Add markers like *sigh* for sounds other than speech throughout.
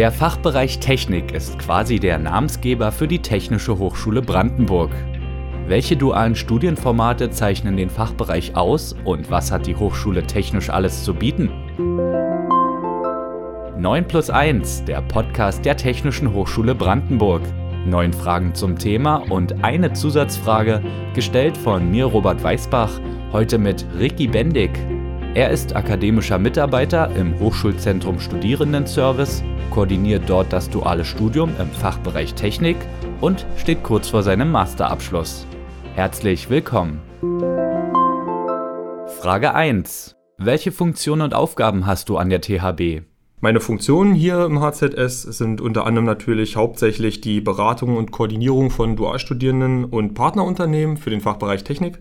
Der Fachbereich Technik ist quasi der Namensgeber für die Technische Hochschule Brandenburg. Welche dualen Studienformate zeichnen den Fachbereich aus und was hat die Hochschule technisch alles zu bieten? 9 plus 1, der Podcast der Technischen Hochschule Brandenburg. Neun Fragen zum Thema und eine Zusatzfrage, gestellt von mir Robert Weißbach, heute mit Ricky Bendig. Er ist akademischer Mitarbeiter im Hochschulzentrum Studierendenservice, koordiniert dort das duale Studium im Fachbereich Technik und steht kurz vor seinem Masterabschluss. Herzlich willkommen. Frage 1. Welche Funktionen und Aufgaben hast du an der THB? Meine Funktionen hier im HZS sind unter anderem natürlich hauptsächlich die Beratung und Koordinierung von Dualstudierenden und Partnerunternehmen für den Fachbereich Technik.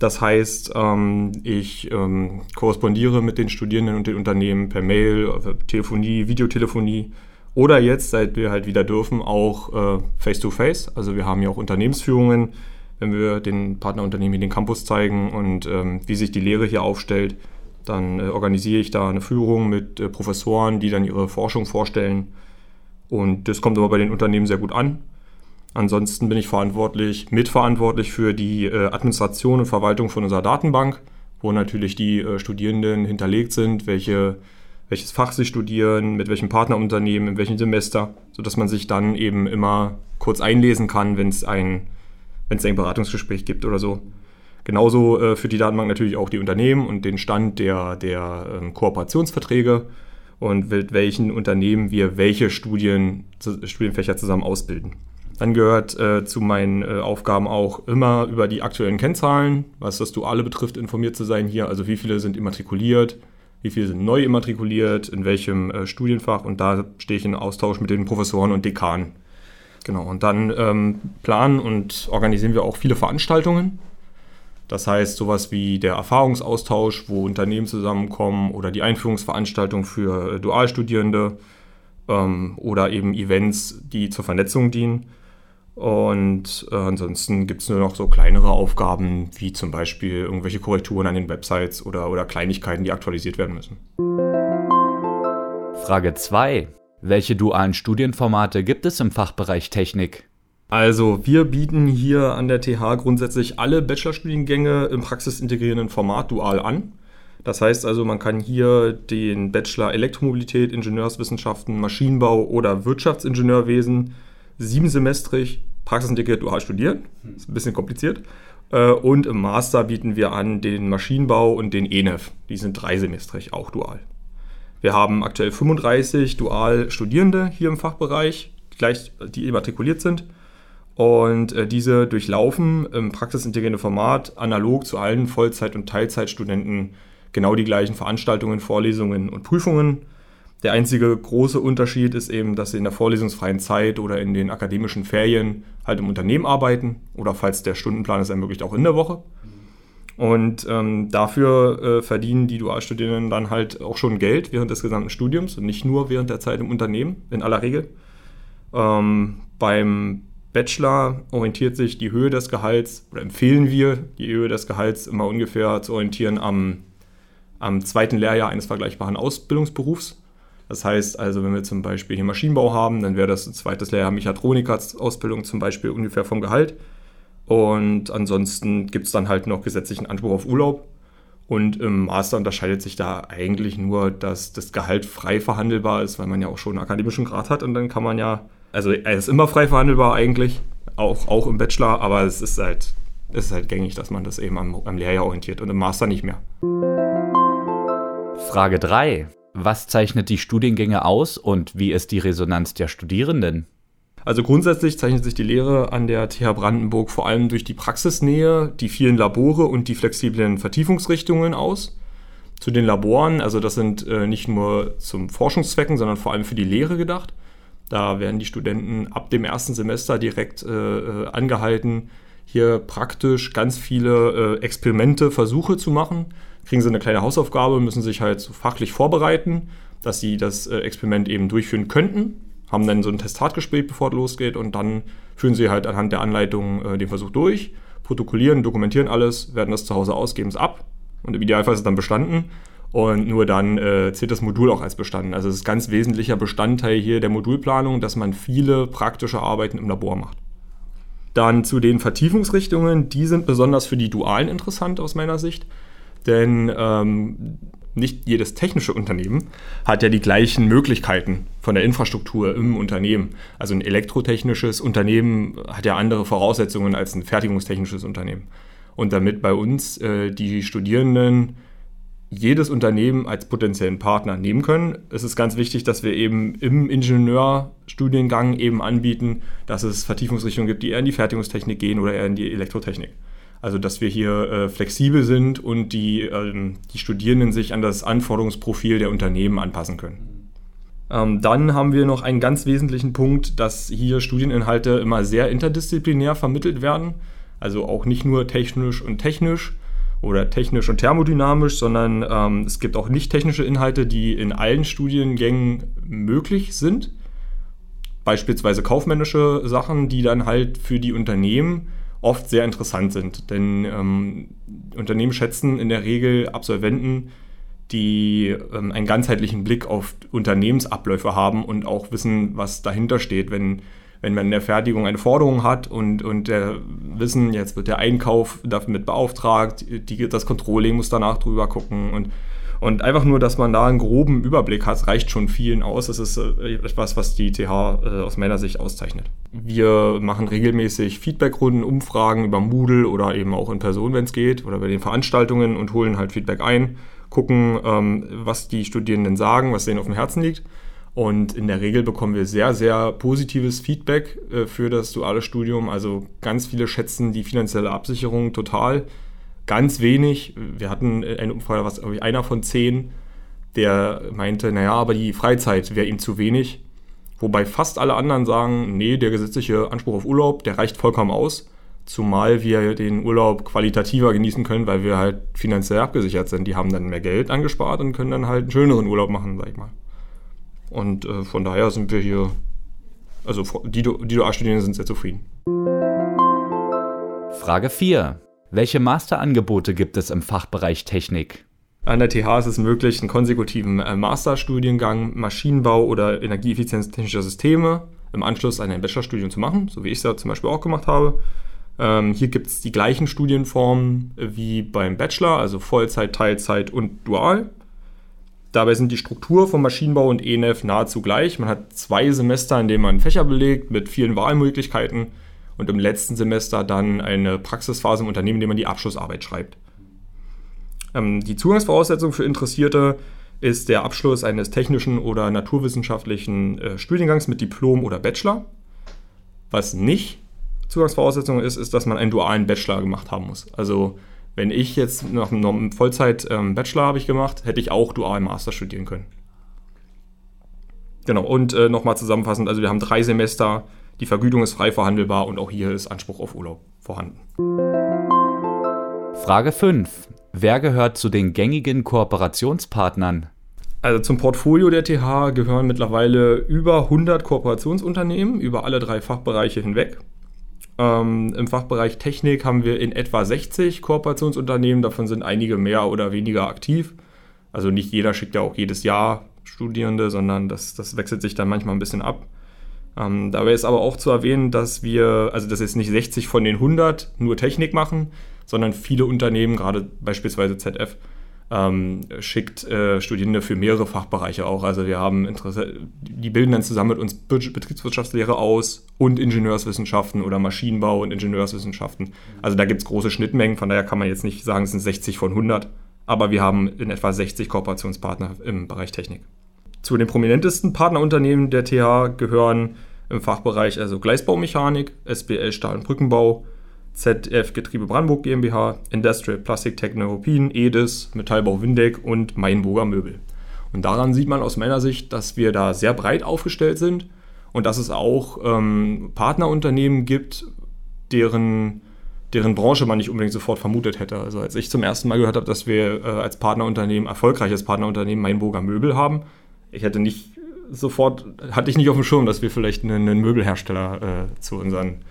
Das heißt, ähm, ich ähm, korrespondiere mit den Studierenden und den Unternehmen per Mail, äh, Telefonie, Videotelefonie oder jetzt, seit wir halt wieder dürfen, auch äh, Face-to-Face. -face. Also wir haben ja auch Unternehmensführungen, wenn wir den Partnerunternehmen hier den Campus zeigen und ähm, wie sich die Lehre hier aufstellt. Dann äh, organisiere ich da eine Führung mit äh, Professoren, die dann ihre Forschung vorstellen. Und das kommt aber bei den Unternehmen sehr gut an. Ansonsten bin ich verantwortlich, mitverantwortlich für die äh, Administration und Verwaltung von unserer Datenbank, wo natürlich die äh, Studierenden hinterlegt sind, welche, welches Fach sie studieren, mit welchem Partnerunternehmen, in welchem Semester, sodass man sich dann eben immer kurz einlesen kann, wenn es ein, wenn's ein Beratungsgespräch gibt oder so. Genauso äh, für die Datenbank natürlich auch die Unternehmen und den Stand der, der ähm, Kooperationsverträge und mit welchen Unternehmen wir welche Studien, Studienfächer zusammen ausbilden. Dann gehört äh, zu meinen äh, Aufgaben auch immer über die aktuellen Kennzahlen, was das Duale betrifft, informiert zu sein hier. Also wie viele sind immatrikuliert, wie viele sind neu immatrikuliert, in welchem äh, Studienfach. Und da stehe ich in Austausch mit den Professoren und Dekanen. Genau, und dann ähm, planen und organisieren wir auch viele Veranstaltungen. Das heißt, sowas wie der Erfahrungsaustausch, wo Unternehmen zusammenkommen oder die Einführungsveranstaltung für äh, Dualstudierende ähm, oder eben Events, die zur Vernetzung dienen. Und äh, ansonsten gibt es nur noch so kleinere Aufgaben, wie zum Beispiel irgendwelche Korrekturen an den Websites oder, oder Kleinigkeiten, die aktualisiert werden müssen. Frage 2. Welche dualen Studienformate gibt es im Fachbereich Technik? Also wir bieten hier an der TH grundsätzlich alle Bachelorstudiengänge im praxisintegrierenden Format dual an. Das heißt also, man kann hier den Bachelor Elektromobilität, Ingenieurswissenschaften, Maschinenbau oder Wirtschaftsingenieurwesen siebensemestrig praxisintegriert dual studieren. Ist ein bisschen kompliziert. Äh, und im Master bieten wir an den Maschinenbau und den ENEF. Die sind dreisemestrig, auch dual. Wir haben aktuell 35 dual Studierende hier im Fachbereich, gleich, die immatrikuliert sind. Und äh, diese durchlaufen im praxisintegrierenden Format analog zu allen Vollzeit- und Teilzeitstudenten genau die gleichen Veranstaltungen, Vorlesungen und Prüfungen der einzige große Unterschied ist eben, dass sie in der vorlesungsfreien Zeit oder in den akademischen Ferien halt im Unternehmen arbeiten oder falls der Stundenplan es ermöglicht, auch in der Woche. Und ähm, dafür äh, verdienen die Dualstudierenden dann halt auch schon Geld während des gesamten Studiums und nicht nur während der Zeit im Unternehmen, in aller Regel. Ähm, beim Bachelor orientiert sich die Höhe des Gehalts oder empfehlen wir, die Höhe des Gehalts immer ungefähr zu orientieren am, am zweiten Lehrjahr eines vergleichbaren Ausbildungsberufs. Das heißt also, wenn wir zum Beispiel hier Maschinenbau haben, dann wäre das ein zweites Lehrjahr Mechatroniker-Ausbildung zum Beispiel ungefähr vom Gehalt. Und ansonsten gibt es dann halt noch gesetzlichen Anspruch auf Urlaub. Und im Master unterscheidet sich da eigentlich nur, dass das Gehalt frei verhandelbar ist, weil man ja auch schon einen akademischen Grad hat und dann kann man ja, also er ist immer frei verhandelbar eigentlich, auch, auch im Bachelor, aber es ist halt, es ist halt gängig, dass man das eben am, am Lehrjahr orientiert und im Master nicht mehr. Frage 3. Was zeichnet die Studiengänge aus und wie ist die Resonanz der Studierenden? Also grundsätzlich zeichnet sich die Lehre an der TH Brandenburg vor allem durch die Praxisnähe, die vielen Labore und die flexiblen Vertiefungsrichtungen aus. Zu den Laboren, also das sind äh, nicht nur zum Forschungszwecken, sondern vor allem für die Lehre gedacht. Da werden die Studenten ab dem ersten Semester direkt äh, äh angehalten, hier praktisch ganz viele Experimente, Versuche zu machen kriegen sie eine kleine Hausaufgabe, müssen sich halt so fachlich vorbereiten, dass sie das äh, Experiment eben durchführen könnten, haben dann so ein Testatgespräch, bevor es losgeht und dann führen sie halt anhand der Anleitung äh, den Versuch durch, protokollieren, dokumentieren alles, werden das zu Hause aus, geben es ab und im Idealfall ist es dann bestanden und nur dann äh, zählt das Modul auch als bestanden. Also es ist ganz wesentlicher Bestandteil hier der Modulplanung, dass man viele praktische Arbeiten im Labor macht. Dann zu den Vertiefungsrichtungen, die sind besonders für die Dualen interessant aus meiner Sicht, denn ähm, nicht jedes technische Unternehmen hat ja die gleichen Möglichkeiten von der Infrastruktur im Unternehmen. Also ein elektrotechnisches Unternehmen hat ja andere Voraussetzungen als ein fertigungstechnisches Unternehmen. Und damit bei uns äh, die Studierenden jedes Unternehmen als potenziellen Partner nehmen können. Es ist ganz wichtig, dass wir eben im Ingenieurstudiengang eben anbieten, dass es Vertiefungsrichtungen gibt, die eher in die Fertigungstechnik gehen oder eher in die Elektrotechnik. Also dass wir hier äh, flexibel sind und die, ähm, die Studierenden sich an das Anforderungsprofil der Unternehmen anpassen können. Ähm, dann haben wir noch einen ganz wesentlichen Punkt, dass hier Studieninhalte immer sehr interdisziplinär vermittelt werden. Also auch nicht nur technisch und technisch oder technisch und thermodynamisch, sondern ähm, es gibt auch nicht technische Inhalte, die in allen Studiengängen möglich sind. Beispielsweise kaufmännische Sachen, die dann halt für die Unternehmen oft sehr interessant sind. Denn ähm, Unternehmen schätzen in der Regel Absolventen, die ähm, einen ganzheitlichen Blick auf Unternehmensabläufe haben und auch wissen, was dahinter steht. Wenn, wenn man in der Fertigung eine Forderung hat und, und der Wissen, jetzt wird der Einkauf damit beauftragt, die, das Controlling muss danach drüber gucken und und einfach nur, dass man da einen groben Überblick hat, reicht schon vielen aus. Das ist äh, etwas, was die TH äh, aus meiner Sicht auszeichnet. Wir machen regelmäßig Feedbackrunden, Umfragen über Moodle oder eben auch in Person, wenn es geht, oder bei den Veranstaltungen und holen halt Feedback ein, gucken, ähm, was die Studierenden sagen, was denen auf dem Herzen liegt. Und in der Regel bekommen wir sehr, sehr positives Feedback äh, für das duale Studium. Also ganz viele schätzen die finanzielle Absicherung total ganz wenig. Wir hatten eine Umfrage, was glaube ich einer von zehn, der meinte, naja, aber die Freizeit wäre ihm zu wenig. Wobei fast alle anderen sagen, nee, der gesetzliche Anspruch auf Urlaub, der reicht vollkommen aus. Zumal wir den Urlaub qualitativer genießen können, weil wir halt finanziell abgesichert sind. Die haben dann mehr Geld angespart und können dann halt einen schöneren Urlaub machen, sag ich mal. Und äh, von daher sind wir hier, also die, die Dualstudierenden sind sehr zufrieden. Frage 4. Welche Masterangebote gibt es im Fachbereich Technik? An der TH ist es möglich, einen konsekutiven äh, Masterstudiengang Maschinenbau oder Energieeffizienz technischer Systeme im Anschluss an ein Bachelorstudium zu machen, so wie ich es ja zum Beispiel auch gemacht habe. Ähm, hier gibt es die gleichen Studienformen wie beim Bachelor, also Vollzeit, Teilzeit und Dual. Dabei sind die Struktur von Maschinenbau und ENF nahezu gleich. Man hat zwei Semester, in denen man Fächer belegt mit vielen Wahlmöglichkeiten und im letzten Semester dann eine Praxisphase im Unternehmen, in dem man die Abschlussarbeit schreibt. Ähm, die Zugangsvoraussetzung für Interessierte ist der Abschluss eines technischen oder naturwissenschaftlichen äh, Studiengangs mit Diplom oder Bachelor. Was nicht Zugangsvoraussetzung ist, ist, dass man einen dualen Bachelor gemacht haben muss. Also wenn ich jetzt nach einem Vollzeit-Bachelor ähm, habe ich gemacht, hätte ich auch dual Master studieren können. Genau, und äh, nochmal zusammenfassend, also wir haben drei Semester die Vergütung ist frei verhandelbar und auch hier ist Anspruch auf Urlaub vorhanden. Frage 5. Wer gehört zu den gängigen Kooperationspartnern? Also zum Portfolio der TH gehören mittlerweile über 100 Kooperationsunternehmen über alle drei Fachbereiche hinweg. Ähm, Im Fachbereich Technik haben wir in etwa 60 Kooperationsunternehmen, davon sind einige mehr oder weniger aktiv. Also nicht jeder schickt ja auch jedes Jahr Studierende, sondern das, das wechselt sich dann manchmal ein bisschen ab. Ähm, dabei ist aber auch zu erwähnen, dass wir, also dass jetzt nicht 60 von den 100 nur Technik machen, sondern viele Unternehmen, gerade beispielsweise ZF, ähm, schickt äh, Studierende für mehrere Fachbereiche auch. Also wir haben Interesse, die bilden dann zusammen mit uns Betriebswirtschaftslehre aus und Ingenieurswissenschaften oder Maschinenbau und Ingenieurswissenschaften. Also da gibt es große Schnittmengen, von daher kann man jetzt nicht sagen, es sind 60 von 100, aber wir haben in etwa 60 Kooperationspartner im Bereich Technik. Zu den prominentesten Partnerunternehmen der TH gehören im Fachbereich also Gleisbaumechanik, SBL Stahl- und Brückenbau, ZF Getriebe Brandenburg GmbH, Industrial Plastic Technologien, EDIS, Metallbau Windeck und Mainburger Möbel. Und daran sieht man aus meiner Sicht, dass wir da sehr breit aufgestellt sind und dass es auch ähm, Partnerunternehmen gibt, deren, deren Branche man nicht unbedingt sofort vermutet hätte. Also als ich zum ersten Mal gehört habe, dass wir äh, als Partnerunternehmen, erfolgreiches Partnerunternehmen Mainburger Möbel haben, ich hätte nicht sofort, hatte ich nicht auf dem Schirm, dass wir vielleicht einen, einen Möbelhersteller äh, zu unseren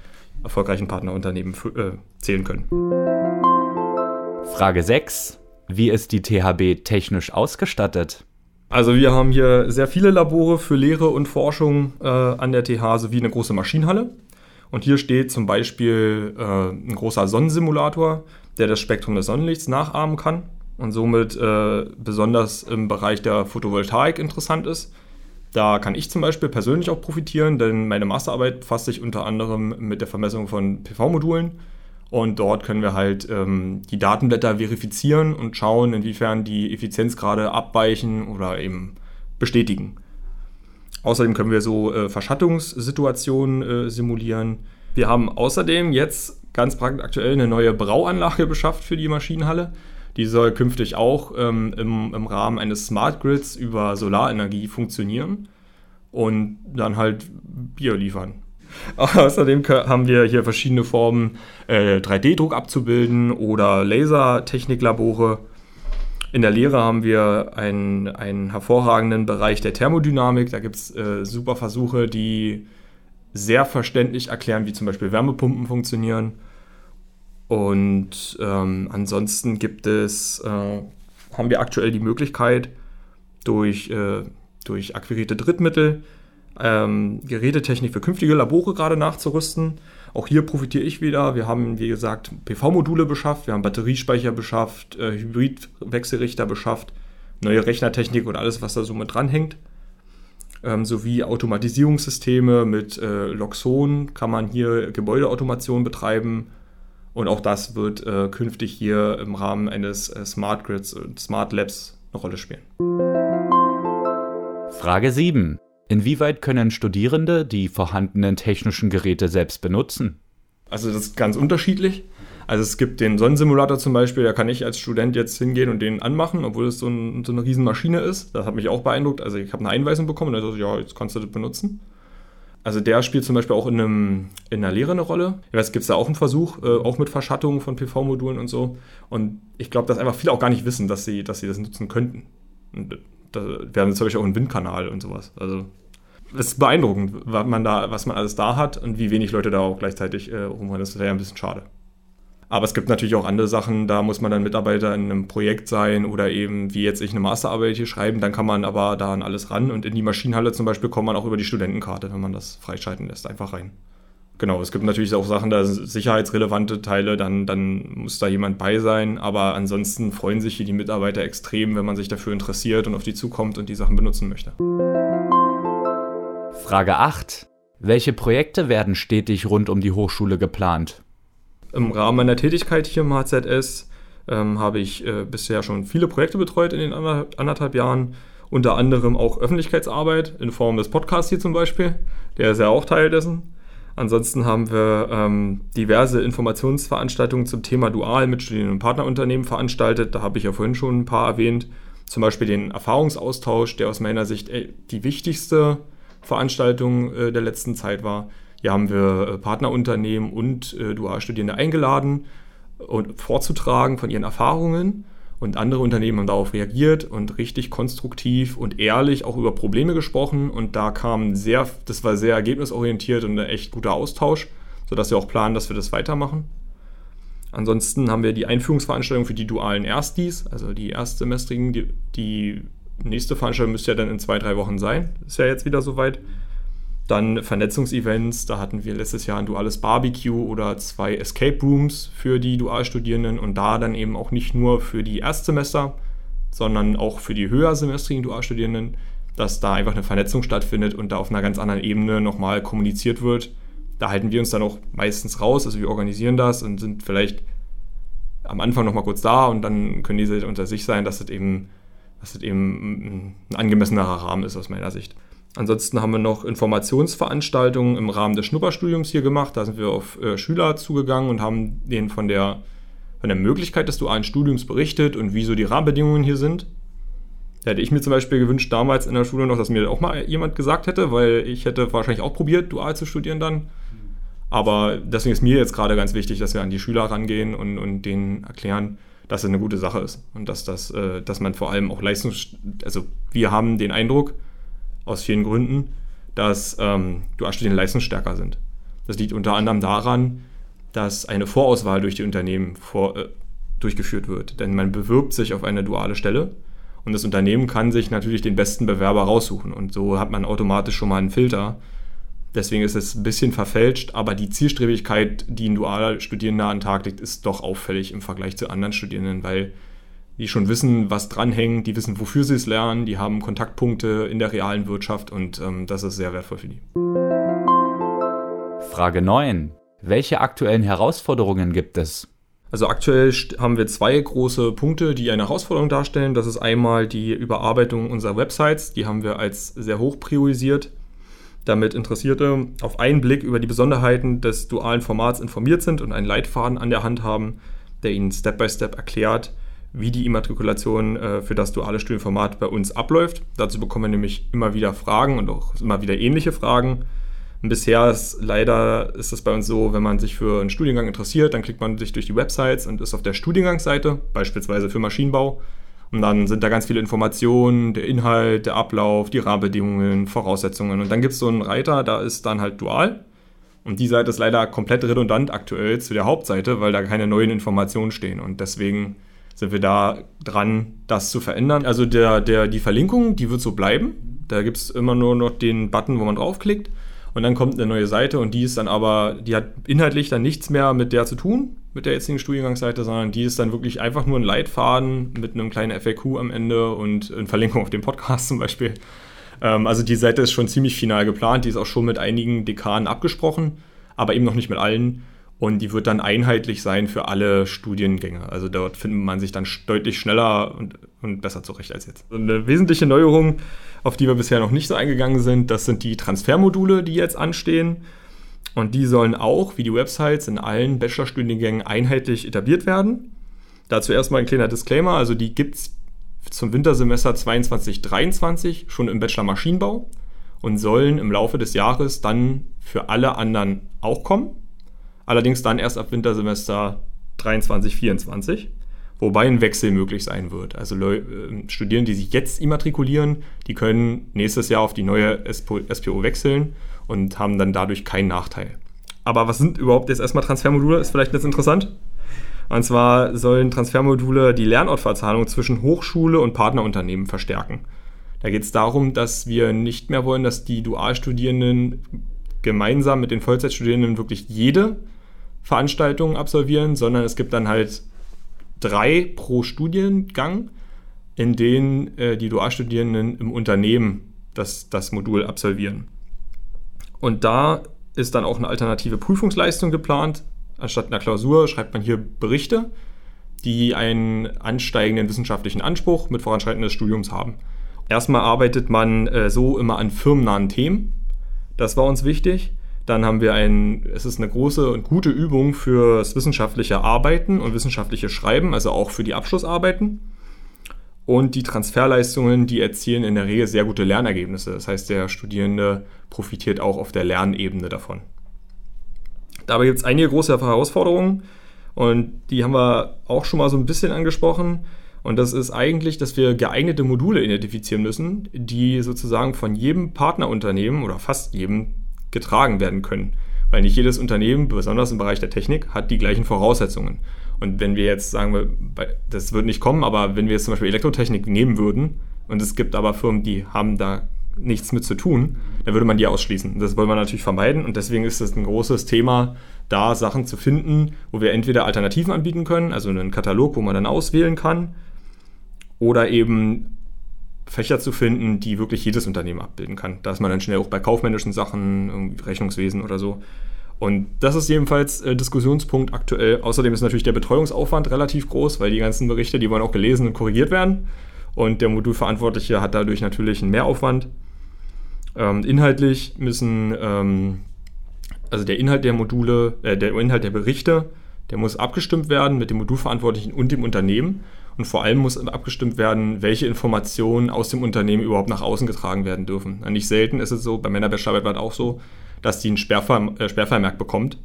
erfolgreichen Partnerunternehmen äh, zählen können. Frage 6. Wie ist die THB technisch ausgestattet? Also wir haben hier sehr viele Labore für Lehre und Forschung äh, an der TH sowie eine große Maschinenhalle. Und hier steht zum Beispiel äh, ein großer Sonnensimulator, der das Spektrum des Sonnenlichts nachahmen kann und somit äh, besonders im Bereich der Photovoltaik interessant ist. Da kann ich zum Beispiel persönlich auch profitieren, denn meine Masterarbeit fasst sich unter anderem mit der Vermessung von PV-Modulen und dort können wir halt ähm, die Datenblätter verifizieren und schauen, inwiefern die Effizienzgrade abweichen oder eben bestätigen. Außerdem können wir so äh, Verschattungssituationen äh, simulieren. Wir haben außerdem jetzt ganz praktisch aktuell eine neue Brauanlage beschafft für die Maschinenhalle. Die soll künftig auch ähm, im, im Rahmen eines Smart Grids über Solarenergie funktionieren und dann halt Bier liefern. *laughs* Außerdem haben wir hier verschiedene Formen, äh, 3D-Druck abzubilden oder Lasertechniklabore. In der Lehre haben wir einen, einen hervorragenden Bereich der Thermodynamik. Da gibt es äh, super Versuche, die sehr verständlich erklären, wie zum Beispiel Wärmepumpen funktionieren. Und ähm, ansonsten gibt es, äh, haben wir aktuell die Möglichkeit, durch, äh, durch akquirierte Drittmittel ähm, Gerätetechnik für künftige Labore gerade nachzurüsten. Auch hier profitiere ich wieder. Wir haben, wie gesagt, PV-Module beschafft, wir haben Batteriespeicher beschafft, äh, Hybridwechselrichter beschafft, neue Rechnertechnik und alles, was da so mit dranhängt. Ähm, sowie Automatisierungssysteme mit äh, Loxon kann man hier Gebäudeautomation betreiben. Und auch das wird äh, künftig hier im Rahmen eines äh, Smart Grids und Smart Labs eine Rolle spielen. Frage 7. Inwieweit können Studierende die vorhandenen technischen Geräte selbst benutzen? Also das ist ganz unterschiedlich. Also es gibt den Sonnensimulator zum Beispiel, da kann ich als Student jetzt hingehen und den anmachen, obwohl es so, ein, so eine Riesenmaschine ist. Das hat mich auch beeindruckt. Also ich habe eine Einweisung bekommen und also ja, jetzt kannst du das benutzen. Also der spielt zum Beispiel auch in, einem, in einer Lehre eine Rolle. Ich weiß, gibt es da auch einen Versuch, äh, auch mit Verschattung von PV-Modulen und so. Und ich glaube, dass einfach viele auch gar nicht wissen, dass sie, dass sie das nutzen könnten. Und da, wir zum Beispiel auch einen Windkanal und sowas. Also es ist beeindruckend, was man, da, was man alles da hat und wie wenig Leute da auch gleichzeitig äh, rumrennen. Das wäre ja ein bisschen schade. Aber es gibt natürlich auch andere Sachen, da muss man dann Mitarbeiter in einem Projekt sein oder eben wie jetzt ich eine Masterarbeit hier schreiben, dann kann man aber da an alles ran und in die Maschinenhalle zum Beispiel kommt man auch über die Studentenkarte, wenn man das freischalten lässt, einfach rein. Genau, es gibt natürlich auch Sachen, da sind sicherheitsrelevante Teile, dann, dann muss da jemand bei sein, aber ansonsten freuen sich hier die Mitarbeiter extrem, wenn man sich dafür interessiert und auf die zukommt und die Sachen benutzen möchte. Frage 8. Welche Projekte werden stetig rund um die Hochschule geplant? Im Rahmen meiner Tätigkeit hier im HZS ähm, habe ich äh, bisher schon viele Projekte betreut in den anderthalb, anderthalb Jahren. Unter anderem auch Öffentlichkeitsarbeit in Form des Podcasts hier zum Beispiel. Der ist ja auch Teil dessen. Ansonsten haben wir ähm, diverse Informationsveranstaltungen zum Thema Dual mit Studien- und Partnerunternehmen veranstaltet. Da habe ich ja vorhin schon ein paar erwähnt. Zum Beispiel den Erfahrungsaustausch, der aus meiner Sicht ey, die wichtigste Veranstaltung äh, der letzten Zeit war. Hier haben wir äh, Partnerunternehmen und äh, Dualstudierende eingeladen, und vorzutragen von ihren Erfahrungen. Und andere Unternehmen haben darauf reagiert und richtig konstruktiv und ehrlich auch über Probleme gesprochen. Und da kam sehr, das war sehr ergebnisorientiert und ein echt guter Austausch, sodass wir auch planen, dass wir das weitermachen. Ansonsten haben wir die Einführungsveranstaltung für die dualen Erstis, also die Erstsemestrigen. Die, die nächste Veranstaltung müsste ja dann in zwei, drei Wochen sein. Ist ja jetzt wieder soweit. Dann Vernetzungsevents, da hatten wir letztes Jahr ein duales Barbecue oder zwei Escape Rooms für die Dualstudierenden und da dann eben auch nicht nur für die Erstsemester, sondern auch für die höhersemestrigen Dualstudierenden, dass da einfach eine Vernetzung stattfindet und da auf einer ganz anderen Ebene nochmal kommuniziert wird. Da halten wir uns dann auch meistens raus, also wir organisieren das und sind vielleicht am Anfang nochmal kurz da und dann können diese unter sich sein, dass das eben, dass das eben ein angemessenerer Rahmen ist aus meiner Sicht. Ansonsten haben wir noch Informationsveranstaltungen im Rahmen des Schnupperstudiums hier gemacht. Da sind wir auf äh, Schüler zugegangen und haben denen von der, von der Möglichkeit des dualen Studiums berichtet und wie so die Rahmenbedingungen hier sind. Da hätte ich mir zum Beispiel gewünscht, damals in der Schule noch, dass mir auch mal jemand gesagt hätte, weil ich hätte wahrscheinlich auch probiert, dual zu studieren dann. Aber deswegen ist mir jetzt gerade ganz wichtig, dass wir an die Schüler rangehen und, und denen erklären, dass es eine gute Sache ist und dass, das, äh, dass man vor allem auch Leistungs... Also wir haben den Eindruck, aus vielen Gründen, dass ähm, Dualstudien leistungsstärker sind. Das liegt unter anderem daran, dass eine Vorauswahl durch die Unternehmen vor, äh, durchgeführt wird. Denn man bewirbt sich auf eine duale Stelle und das Unternehmen kann sich natürlich den besten Bewerber raussuchen. Und so hat man automatisch schon mal einen Filter. Deswegen ist es ein bisschen verfälscht, aber die Zielstrebigkeit, die ein dualer Studierender an den Tag legt, ist doch auffällig im Vergleich zu anderen Studierenden, weil die schon wissen, was dranhängt, die wissen, wofür sie es lernen, die haben Kontaktpunkte in der realen Wirtschaft und ähm, das ist sehr wertvoll für die. Frage 9. Welche aktuellen Herausforderungen gibt es? Also aktuell haben wir zwei große Punkte, die eine Herausforderung darstellen. Das ist einmal die Überarbeitung unserer Websites. Die haben wir als sehr hoch priorisiert, damit Interessierte auf einen Blick über die Besonderheiten des dualen Formats informiert sind und einen Leitfaden an der Hand haben, der ihnen Step-by-Step Step erklärt, wie die Immatrikulation äh, für das duale Studienformat bei uns abläuft. Dazu bekommen wir nämlich immer wieder Fragen und auch immer wieder ähnliche Fragen. Und bisher ist leider ist es bei uns so, wenn man sich für einen Studiengang interessiert, dann klickt man sich durch die Websites und ist auf der Studiengangsseite, beispielsweise für Maschinenbau. Und dann sind da ganz viele Informationen, der Inhalt, der Ablauf, die Rahmenbedingungen, Voraussetzungen. Und dann gibt es so einen Reiter, da ist dann halt dual. Und die Seite ist leider komplett redundant aktuell zu der Hauptseite, weil da keine neuen Informationen stehen. Und deswegen sind wir da dran, das zu verändern. Also der, der, die Verlinkung, die wird so bleiben. Da gibt es immer nur noch den Button, wo man draufklickt. Und dann kommt eine neue Seite und die ist dann aber, die hat inhaltlich dann nichts mehr mit der zu tun, mit der jetzigen Studiengangsseite, sondern die ist dann wirklich einfach nur ein Leitfaden mit einem kleinen FAQ am Ende und eine Verlinkung auf den Podcast zum Beispiel. Ähm, also die Seite ist schon ziemlich final geplant, die ist auch schon mit einigen Dekanen abgesprochen, aber eben noch nicht mit allen. Und die wird dann einheitlich sein für alle Studiengänge. Also dort findet man sich dann deutlich schneller und, und besser zurecht als jetzt. Eine wesentliche Neuerung, auf die wir bisher noch nicht so eingegangen sind, das sind die Transfermodule, die jetzt anstehen. Und die sollen auch, wie die Websites, in allen Bachelorstudiengängen einheitlich etabliert werden. Dazu erstmal ein kleiner Disclaimer. Also die gibt es zum Wintersemester 22-23 schon im Bachelor Maschinenbau und sollen im Laufe des Jahres dann für alle anderen auch kommen allerdings dann erst ab Wintersemester 23, 24, wobei ein Wechsel möglich sein wird. Also Leu äh, Studierende, die sich jetzt immatrikulieren, die können nächstes Jahr auf die neue SPO, SPO wechseln und haben dann dadurch keinen Nachteil. Aber was sind überhaupt jetzt erstmal Transfermodule? Ist vielleicht jetzt interessant. Und zwar sollen Transfermodule die Lernortverzahlung zwischen Hochschule und Partnerunternehmen verstärken. Da geht es darum, dass wir nicht mehr wollen, dass die Dualstudierenden gemeinsam mit den Vollzeitstudierenden wirklich jede Veranstaltungen absolvieren, sondern es gibt dann halt drei pro Studiengang, in denen äh, die Dualstudierenden im Unternehmen das, das Modul absolvieren. Und da ist dann auch eine alternative Prüfungsleistung geplant. Anstatt einer Klausur schreibt man hier Berichte, die einen ansteigenden wissenschaftlichen Anspruch mit Voranschreiten des Studiums haben. Erstmal arbeitet man äh, so immer an firmennahen Themen. Das war uns wichtig. Dann haben wir ein, es ist eine große und gute Übung fürs wissenschaftliche Arbeiten und wissenschaftliche Schreiben, also auch für die Abschlussarbeiten. Und die Transferleistungen, die erzielen in der Regel sehr gute Lernergebnisse. Das heißt, der Studierende profitiert auch auf der Lernebene davon. Dabei gibt es einige große Herausforderungen und die haben wir auch schon mal so ein bisschen angesprochen. Und das ist eigentlich, dass wir geeignete Module identifizieren müssen, die sozusagen von jedem Partnerunternehmen oder fast jedem getragen werden können. Weil nicht jedes Unternehmen, besonders im Bereich der Technik, hat die gleichen Voraussetzungen. Und wenn wir jetzt sagen, das wird nicht kommen, aber wenn wir jetzt zum Beispiel Elektrotechnik nehmen würden und es gibt aber Firmen, die haben da nichts mit zu tun, dann würde man die ausschließen. Das wollen wir natürlich vermeiden und deswegen ist es ein großes Thema, da Sachen zu finden, wo wir entweder Alternativen anbieten können, also einen Katalog, wo man dann auswählen kann, oder eben Fächer zu finden, die wirklich jedes Unternehmen abbilden kann. Da ist man dann schnell auch bei kaufmännischen Sachen, Rechnungswesen oder so. Und das ist jedenfalls äh, Diskussionspunkt aktuell. Außerdem ist natürlich der Betreuungsaufwand relativ groß, weil die ganzen Berichte, die wollen auch gelesen und korrigiert werden. Und der Modulverantwortliche hat dadurch natürlich einen Mehraufwand. Ähm, inhaltlich müssen, ähm, also der Inhalt der Module, äh, der Inhalt der Berichte, der muss abgestimmt werden mit dem Modulverantwortlichen und dem Unternehmen. Und vor allem muss abgestimmt werden, welche Informationen aus dem Unternehmen überhaupt nach außen getragen werden dürfen. Nicht selten ist es so, bei Männerbachelorarbeit war es auch so, dass die einen Sperrver äh, Sperrvermerk bekommt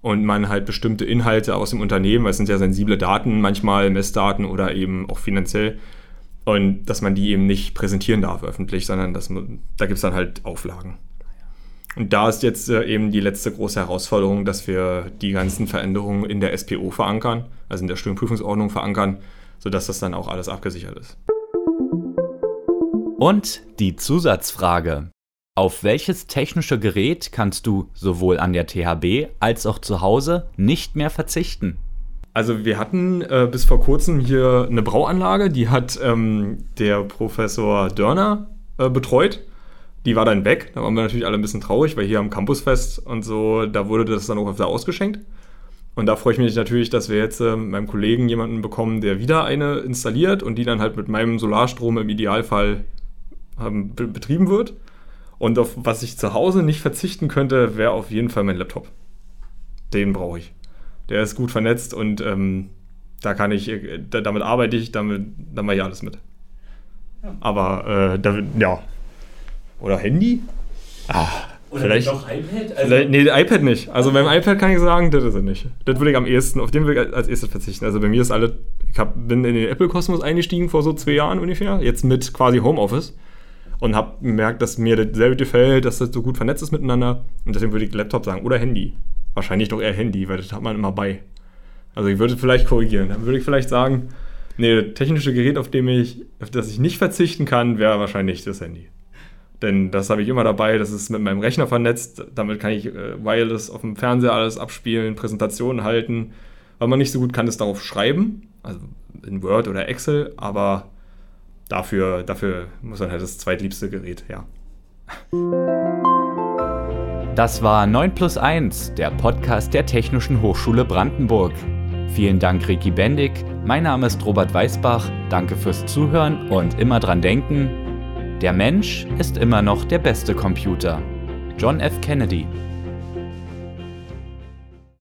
und man halt bestimmte Inhalte aus dem Unternehmen, weil es sind ja sensible Daten, manchmal Messdaten oder eben auch finanziell, und dass man die eben nicht präsentieren darf öffentlich, sondern dass man, da gibt es dann halt Auflagen. Und da ist jetzt äh, eben die letzte große Herausforderung, dass wir die ganzen Veränderungen in der SPO verankern, also in der Studienprüfungsordnung verankern, sodass das dann auch alles abgesichert ist. Und die Zusatzfrage. Auf welches technische Gerät kannst du sowohl an der THB als auch zu Hause nicht mehr verzichten? Also wir hatten äh, bis vor kurzem hier eine Brauanlage, die hat ähm, der Professor Dörner äh, betreut. Die war dann weg. Da waren wir natürlich alle ein bisschen traurig, weil hier am Campusfest und so, da wurde das dann auch öfter ausgeschenkt. Und da freue ich mich natürlich, dass wir jetzt äh, mit meinem Kollegen jemanden bekommen, der wieder eine installiert und die dann halt mit meinem Solarstrom im Idealfall ähm, be betrieben wird. Und auf was ich zu Hause nicht verzichten könnte, wäre auf jeden Fall mein Laptop. Den brauche ich. Der ist gut vernetzt und ähm, da kann ich, äh, da, damit arbeite ich, damit, da mache ich alles mit. Ja. Aber äh, da, ja. Oder Handy? Ah, Oder vielleicht doch iPad? Also vielleicht, nee, iPad nicht. Also beim iPad kann ich sagen, das ist es nicht. Das würde ich am ehesten, auf den würde ich als erstes verzichten. Also bei mir ist alle, ich hab, bin in den Apple-Kosmos eingestiegen vor so zwei Jahren ungefähr, jetzt mit quasi Homeoffice und habe gemerkt, dass mir dasselbe gefällt, dass das so gut vernetzt ist miteinander und deswegen würde ich Laptop sagen oder Handy. Wahrscheinlich doch eher Handy, weil das hat man immer bei. Also ich würde vielleicht korrigieren. Dann würde ich vielleicht sagen, nee, das technische Gerät, auf dem ich, auf das ich nicht verzichten kann, wäre wahrscheinlich das Handy. Denn das habe ich immer dabei, das ist mit meinem Rechner vernetzt. Damit kann ich äh, wireless auf dem Fernseher alles abspielen, Präsentationen halten. Weil man nicht so gut kann, ist darauf schreiben, also in Word oder Excel, aber dafür, dafür muss man halt das zweitliebste Gerät, ja. Das war 9 plus 1, der Podcast der Technischen Hochschule Brandenburg. Vielen Dank, Ricky Bendig. Mein Name ist Robert Weißbach. Danke fürs Zuhören und immer dran denken: der Mensch ist immer noch der beste Computer. John F. Kennedy